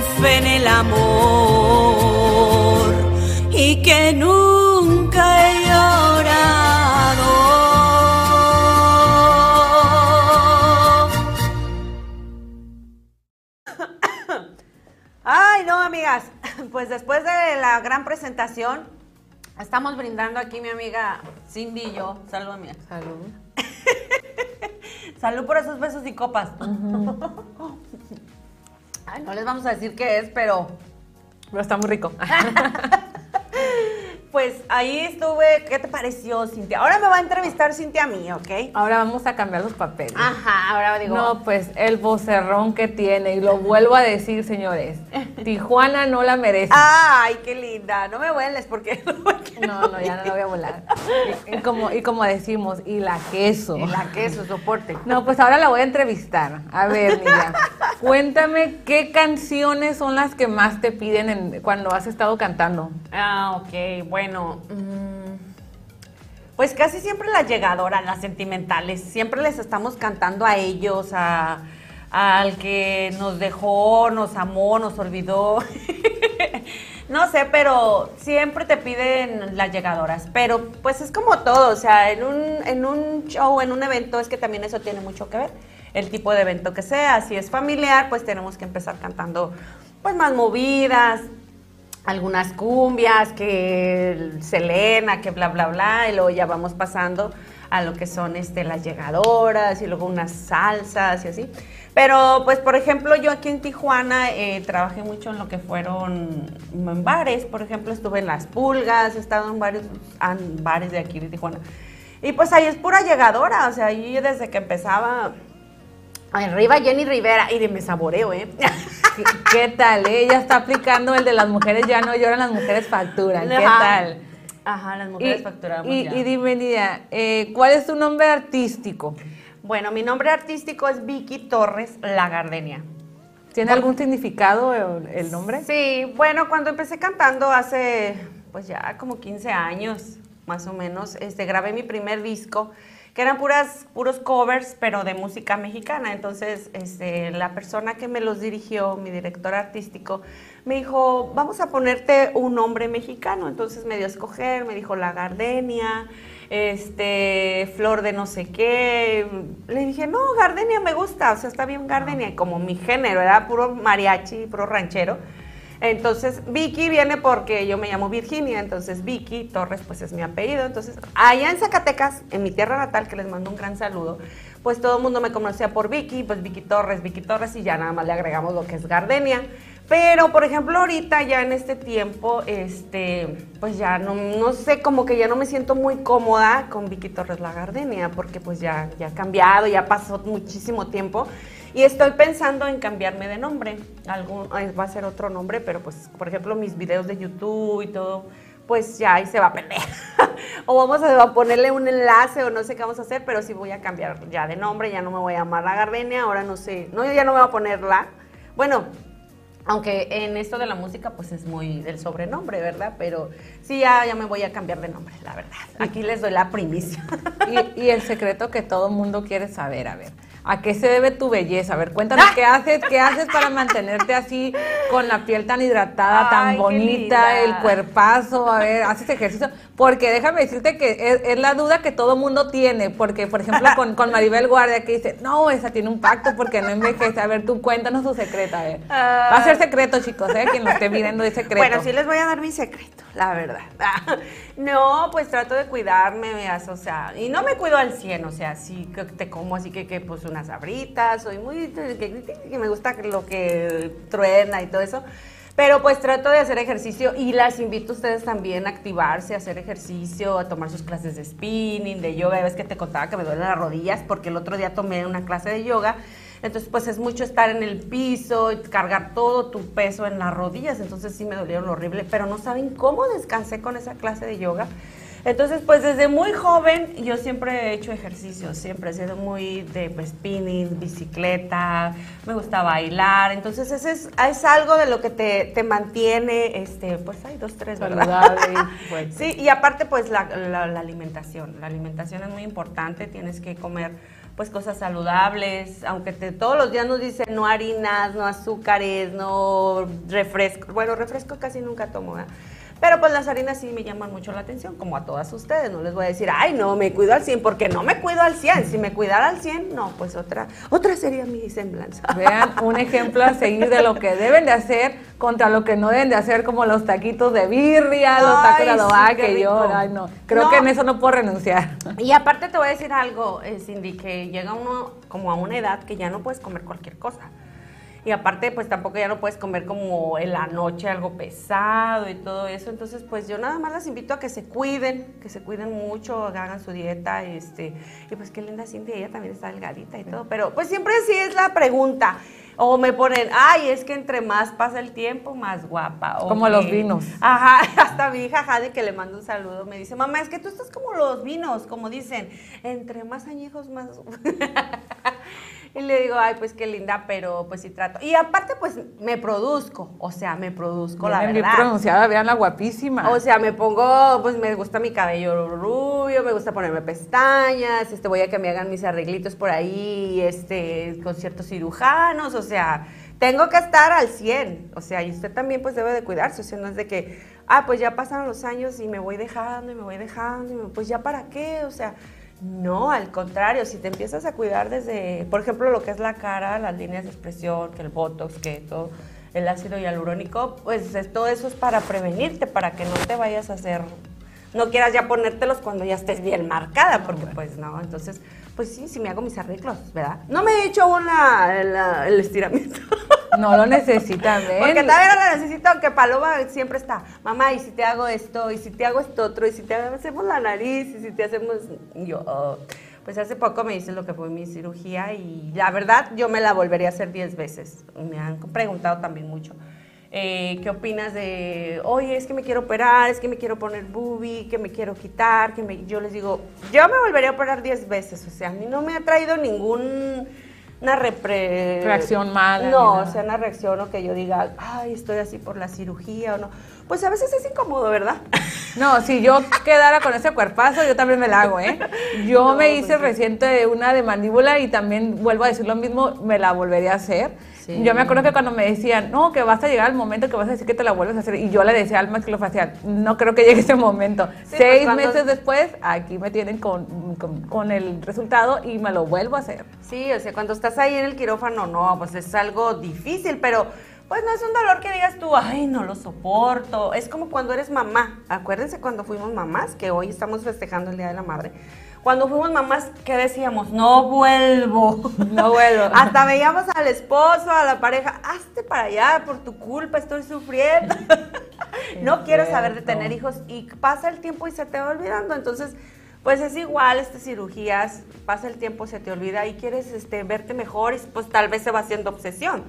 triunfe en el amor y que nunca he llorado. Ay, no, amigas. Pues después de la gran presentación, estamos brindando aquí mi amiga Cindy y yo. Salud, mía. Salud. Salud por esos besos y copas. No les vamos a decir qué es, pero Pero está muy rico. pues ahí estuve. ¿Qué te pareció, Cintia? Ahora me va a entrevistar Cintia a mí, ¿ok? Ahora vamos a cambiar los papeles. Ajá, ahora digo. No, pues el vocerrón que tiene, y lo vuelvo a decir, señores, Tijuana no la merece. Ay, qué linda. No me vueles porque. No, no, ya no la voy a volar. Y, y como, y como decimos, y la queso. Y la queso, soporte. No, pues ahora la voy a entrevistar. A ver, Miriam, cuéntame qué canciones son las que más te piden en- cuando has estado cantando. Ah, ok, bueno. Mm, Pues casi siempre las llegadoras, las sentimentales. Siempre les estamos cantando a ellos, a, al que nos dejó, nos amó, nos olvidó. no sé, pero siempre te piden las llegadoras. Pero pues es como todo, o sea, en un, en un show, en un evento, es que también eso tiene mucho que ver. El tipo de evento que sea. Si es familiar, pues tenemos que empezar cantando pues más movidas, algunas cumbias, que el Selena, que bla, bla, bla, y luego ya vamos pasando a lo que son este, las llegadoras y luego unas salsas y así. Pero, pues, por ejemplo, yo aquí en Tijuana eh, trabajé mucho en lo que fueron en bares, por ejemplo, estuve en Las Pulgas, he estado en varios ah, bares de aquí de Tijuana. Y pues ahí es pura llegadora, o sea, ahí desde que empezaba, arriba Jenny Rivera, y de me saboreo, ¿eh? ¿Qué, qué tal? eh? Ella está aplicando el de las mujeres ya no lloran, las mujeres facturan. ¿Qué Ajá. tal? Ajá, las mujeres facturamos y, ya. y dime, Nidia, eh, ¿cuál es tu nombre artístico? Bueno, mi nombre artístico es Vicky Torres La Gardenia. ¿Tiene algún significado el, el nombre? Sí, bueno, cuando empecé cantando hace, pues ya como 15 años, más o menos, este, grabé mi primer disco, que eran puras, puros covers, pero de música mexicana. Entonces, este, la persona que me los dirigió, mi director artístico, me dijo, vamos a ponerte un nombre mexicano. Entonces me dio a escoger, me dijo La Gardenia, este, Flor de no sé qué. Le dije, no, Gardenia me gusta, o sea, está bien Gardenia, como mi género, era puro mariachi, puro ranchero. Entonces, Vicky viene porque yo me llamo Virginia, entonces Vicky Torres, pues es mi apellido. Entonces, allá en Zacatecas, en mi tierra natal, que les mando un gran saludo, pues todo el mundo me conocía por Vicky, pues Vicky Torres, Vicky Torres, y ya nada más le agregamos lo que es Gardenia. Pero, por ejemplo, ahorita ya en este tiempo, este, pues ya no, no sé, como que ya no me siento muy cómoda con Vicky Torres La Gardenia, porque pues ya, ya ha cambiado, ya pasó muchísimo tiempo. Y estoy pensando en cambiarme de nombre. Algún, eh, va a ser otro nombre, pero pues, por ejemplo, mis videos de YouTube y todo, pues ya ahí se va a perder. o vamos a ponerle un enlace o no sé qué vamos a hacer, pero sí voy a cambiar ya de nombre, ya no me voy a llamar La Gardenia, ahora no sé, no, ya no me voy a poner La. Bueno, aunque en esto de la música, pues es muy del sobrenombre, ¿verdad? Pero sí, ya, ya me voy a cambiar de nombre, la verdad. Aquí les doy la primicia. Y, y el secreto que todo mundo quiere saber, a ver. ¿A qué se debe tu belleza? A ver, cuéntanos qué haces, qué haces para mantenerte así con la piel tan hidratada, tan Ay, bonita, el cuerpazo, a ver, haces ejercicio. Porque déjame decirte que es, es la duda que todo mundo tiene, porque por ejemplo con, con Maribel Guardia que dice, no, esa tiene un pacto porque no envejece. A ver, tú cuéntanos tu secreto, a ver. Va a ser secreto, chicos, ¿eh? Quien lo esté viendo es secreto. Bueno, sí les voy a dar mi secreto, la verdad. No, pues trato de cuidarme, veas, o sea, y no me cuido al 100, o sea, sí que te como así que, que pues unas abritas, soy muy, que, me gusta lo que truena y todo eso. Pero pues trato de hacer ejercicio y las invito a ustedes también a activarse, a hacer ejercicio, a tomar sus clases de spinning, de yoga. Ya ves que te contaba que me duelen las rodillas porque el otro día tomé una clase de yoga. Entonces, pues es mucho estar en el piso cargar todo tu peso en las rodillas. Entonces sí me dolieron horrible, pero no saben cómo descansé con esa clase de yoga. Entonces, pues desde muy joven yo siempre he hecho ejercicio, siempre he sido muy de pues, spinning, bicicleta, me gusta bailar. Entonces, ese es, es algo de lo que te, te mantiene, este, pues hay dos, tres, ¿verdad? Fuerte. Sí, y aparte pues la, la- la alimentación. La alimentación es muy importante, tienes que comer pues cosas saludables, aunque te, todos los días nos dicen no harinas, no azúcares, no refresco. Bueno, refresco casi nunca tomo, ¿verdad? Pero pues las harinas sí me llaman mucho la atención, como a todas ustedes. No les voy a decir, ay, no, me cuido al 100, porque no me cuido al 100. Si me cuidara al 100, no, pues otra, otra sería mi semblanza. Vean un ejemplo a seguir de lo que deben de hacer contra lo que no deben de hacer, como los taquitos de birria, los tacos de Ay, adoba, sí, que yo, ay, no. Creo No. que en eso no puedo renunciar. Y aparte te voy a decir algo, eh, Cindy, que llega uno como a una edad que ya no puedes comer cualquier cosa. Y aparte, pues tampoco ya no puedes comer como en la noche algo pesado y todo eso. Entonces, pues yo nada más las invito a que se cuiden, que se cuiden mucho, hagan su dieta. Este, y pues qué linda Cindy, ella también está delgadita y todo. Pero pues siempre sí es la pregunta. O me ponen, ay, es que entre más pasa el tiempo, más guapa. Como los vinos. Ajá, hasta mi hija Jade, que le mando un saludo, me dice, mamá, es que tú estás como los vinos, como dicen, entre más añejos, más... y le digo, ay, pues qué linda, pero pues sí trato. Y aparte, pues me produzco, o sea, me produzco, la Viene bien verdad. pronunciada, vean la guapísima. O sea, me pongo, pues me gusta mi cabello rubio, me gusta ponerme pestañas, este, voy a que me hagan mis arreglitos por ahí, este, con ciertos cirujanos, o sea, tengo que estar al 100, o sea, y usted también pues debe de cuidarse, o sea, no es de que, ah, pues ya pasaron los años y me voy dejando y me voy dejando, y me- pues ya para qué, o sea, no, al contrario, si te empiezas a cuidar desde, por ejemplo, lo que es la cara, las líneas de expresión, que el botox, que todo el ácido hialurónico, pues es- todo eso es para prevenirte, para que no te vayas a hacer, no quieras ya ponértelos cuando ya estés bien marcada, porque pues no, entonces, pues sí, sí me hago mis arreglos, ¿verdad? No me he hecho una, la- el estiramiento. no lo necesitan, ven. Porque también lo necesito, aunque Paloma siempre está, mamá, y si te hago esto, y si te hago esto otro, y si te hacemos la nariz, y si te hacemos, yo, oh. pues hace poco me hice lo que fue mi cirugía, y la verdad, yo me la volvería a hacer 10 veces. Me han preguntado también mucho. Eh, ¿Qué opinas de, oye, es que me quiero operar, es que me quiero poner boobie, que me quiero quitar? que me... Yo les digo, yo me volvería a operar 10 veces, o sea, a mí no me ha traído ningún una repre... Reacción mala, No, o sea, una reacción o que yo diga, ay, estoy así por la cirugía o no. Pues a veces es incómodo, ¿verdad? No, si yo quedara con ese cuerpazo, yo también me la hago, ¿eh? Yo No, me hice pues sí. reciente una de mandíbula y también vuelvo a decir lo mismo, me la volvería a hacer. Sí. Yo me acuerdo que cuando me decían, no, que vas a llegar el momento que vas a decir que te la vuelves a hacer, y yo le decía al maxilofacial, no creo que llegue ese momento. Sí, Seis pues, cuando- meses después, aquí me tienen con, con- con el resultado y me lo vuelvo a hacer. Sí, o sea, cuando estás ahí en el quirófano, no, pues es algo difícil, pero pues no es un dolor que digas tú, ay, no lo soporto. Es como cuando eres mamá. Acuérdense cuando fuimos mamás, que hoy estamos festejando el Día de la Madre. Cuando fuimos mamás, ¿qué decíamos? No vuelvo. No vuelvo. Hasta veíamos al esposo, a la pareja, hazte para allá, por tu culpa estoy sufriendo. no quiero saber de tener hijos y pasa el tiempo y se te va olvidando. Entonces, pues es igual estas cirugías, pasa el tiempo, se te olvida y quieres este, verte mejor y pues tal vez se va haciendo obsesión,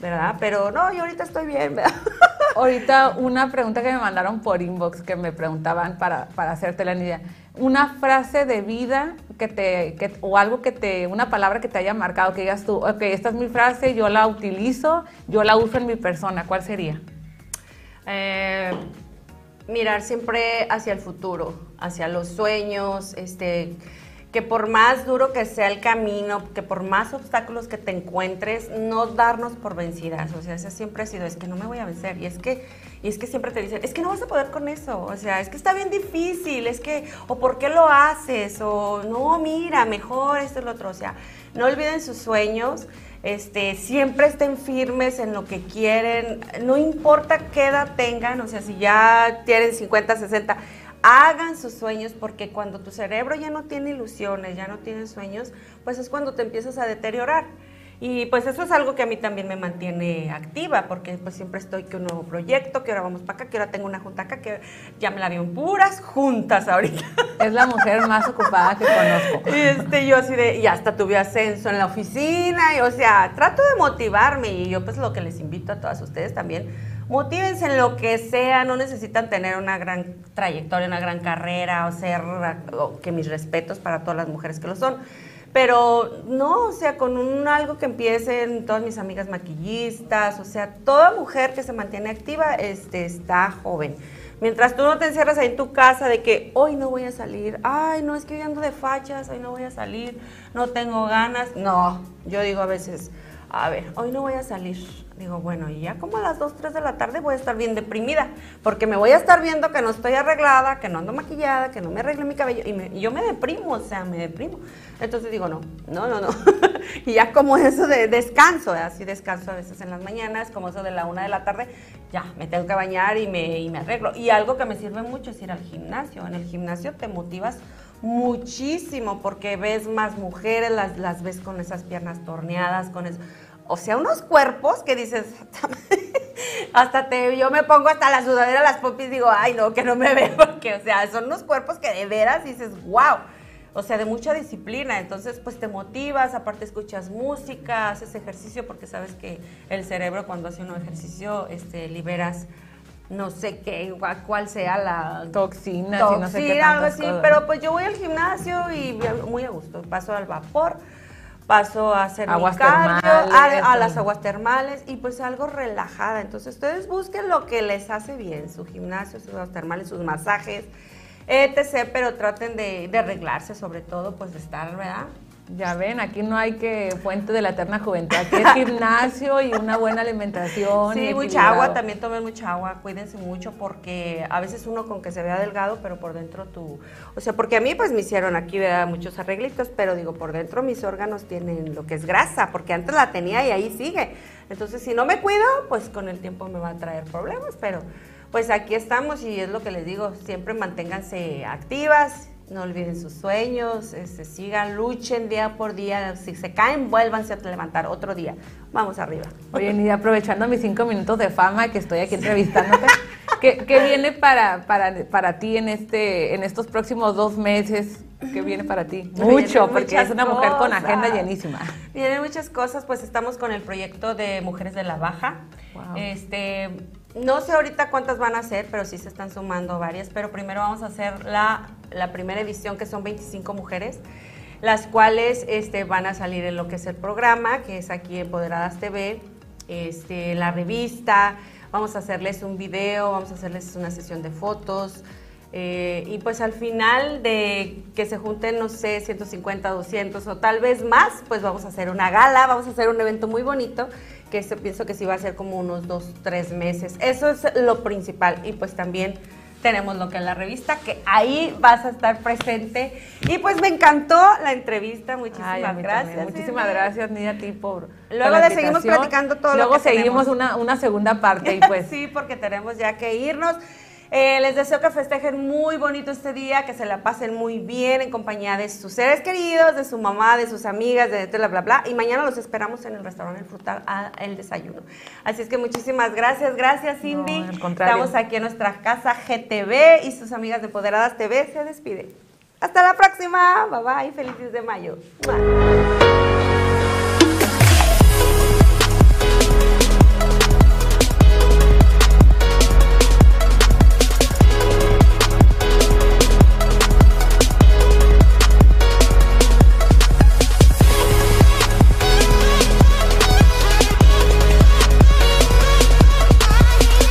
¿verdad? Pero no, yo ahorita estoy bien, ¿verdad? Ahorita una pregunta que me mandaron por inbox que me preguntaban para, para hacerte la idea. Una frase de vida que te, que- o algo que te, una palabra que te haya marcado, que digas tú, ok, esta es mi frase, yo la utilizo, yo la uso en mi persona, ¿cuál sería? Eh, mirar siempre hacia el futuro, hacia los sueños, este, que por más duro que sea el camino, que por más obstáculos que te encuentres, no darnos por vencidas. O sea, ese siempre ha sido, es que no me voy a vencer. Y es que, y es que siempre te dicen, es que no vas a poder con eso. O sea, es que está bien difícil, es que, o por qué lo haces, o no, mira, mejor esto y lo otro. O sea, no olviden sus sueños. Este, siempre estén firmes en lo que quieren, no importa qué edad tengan, o sea, si ya tienen 50, 60, hagan sus sueños porque cuando tu cerebro ya no tiene ilusiones, ya no tiene sueños, pues es cuando te empiezas a deteriorar. Y pues eso es algo que a mí también me mantiene activa, porque pues siempre estoy que un nuevo proyecto, que ahora vamos para acá, que ahora tengo una junta acá, que ya me la veo en puras juntas ahorita. Es la mujer más ocupada que conozco. Y este, yo así de, y hasta tuve ascenso en la oficina, y o sea, trato de motivarme, y yo pues lo que les invito a todas ustedes también, motívense en lo que sea, no necesitan tener una gran trayectoria, una gran carrera, o ser, o que mis respetos para todas las mujeres que lo son. Pero no, o sea, con un algo que empiecen todas mis amigas maquillistas, o sea, toda mujer que se mantiene activa este, está joven. Mientras tú no te encierras ahí en tu casa de que hoy no voy a salir, ay, no, es que hoy ando de fachas, hoy no voy a salir, no tengo ganas. No, yo digo a veces, a ver, hoy no voy a salir. Digo, bueno, y ya como a las 2, 3 de la tarde voy a estar bien deprimida, porque me voy a estar viendo que no estoy arreglada, que no ando maquillada, que no me arreglé mi cabello, y, me- y yo me deprimo, o sea, me deprimo. Entonces digo, no, no, no, no. y ya como eso de descanso, así descanso a veces en las mañanas, como eso de la 1 de la tarde, ya me tengo que bañar y me, y me arreglo. Y algo que me sirve mucho es ir al gimnasio. En el gimnasio te motivas muchísimo porque ves más mujeres, las, las ves con esas piernas torneadas, con eso. O sea, unos cuerpos que dices, hasta te, yo me pongo hasta la sudadera, las popis, digo, ay no, que no me veo, porque, o sea, son unos cuerpos que de veras dices, wow. O sea, de mucha disciplina, entonces pues te motivas, aparte escuchas música, haces ejercicio, porque sabes que el cerebro cuando hace un ejercicio, este, liberas, no sé qué, cuál sea la Toxinas y no sé qué Toxina, algo así, cosas. pero pues yo voy al gimnasio y muy a gusto. Paso al vapor, paso a hacer Aguas mi cardio, termales, a, a las aguas termales y pues algo relajada. Entonces ustedes busquen lo que les hace bien, su gimnasio, sus aguas termales, sus masajes, etc. Pero traten de, de arreglarse, sobre todo, pues de estar, ¿verdad? Ya ven, aquí no hay que fuente de la eterna juventud, aquí es gimnasio y una buena alimentación. Sí, mucha agua, también tomen mucha agua, cuídense mucho porque a veces uno con que se vea delgado, pero por dentro tú, o sea, porque a mí pues me hicieron aquí ¿verdad? muchos arreglitos, pero digo, por dentro mis órganos tienen lo que es grasa, porque antes la tenía y ahí sigue. Entonces, si no me cuido, pues con el tiempo me va a traer problemas, pero pues aquí estamos y es lo que les digo, siempre manténganse activas, no olviden sus sueños, este, sigan, luchen día por día, si se caen, vuélvanse a levantar otro día. Vamos arriba. Oye, Nidia, aprovechando mis cinco minutos de fama que estoy aquí entrevistándote, ¿qué, qué viene para, para, para ti en, este, en estos próximos dos meses? ¿Qué viene para ti? Mucho, porque es una mujer con cosas. agenda llenísima. Vienen muchas cosas, pues estamos con el proyecto de Mujeres de la Baja. Wow. Este, no sé ahorita cuántas van a ser, pero sí se están sumando varias, pero primero vamos a hacer la, la primera edición que son 25 mujeres, las cuales este, van a salir en lo que es el programa, que es aquí Empoderadas TV, este, la revista, vamos a hacerles un video, vamos a hacerles una sesión de fotos, eh, y pues al final de que se junten, no sé, 150, 200 o tal vez más, pues vamos a hacer una gala, vamos a hacer un evento muy bonito, que eso pienso que sí va a ser como unos dos, tres meses. Eso es lo principal. Y pues también tenemos lo que es la revista, que ahí vas a estar presente. Y pues me encantó la entrevista, muchísimas Ay, gracias. también. Muchísimas gracias, Nidia, a ti por. Luego le seguimos platicando todo lo Luego que seguimos una, una segunda parte y pues. sí, porque tenemos ya que irnos. Eh, les deseo que festejen muy bonito este día, que se la pasen muy bien en compañía de sus seres queridos, de su mamá, de sus amigas, de bla, bla, bla. Y mañana los esperamos en el restaurante El Frutal a el desayuno. Así es que muchísimas gracias, gracias Cindy. No, al contrario. Estamos aquí en nuestra casa GTV y sus amigas de Poderadas TV se despiden. Hasta la próxima. Bye bye. Feliz 10 de mayo. Bye.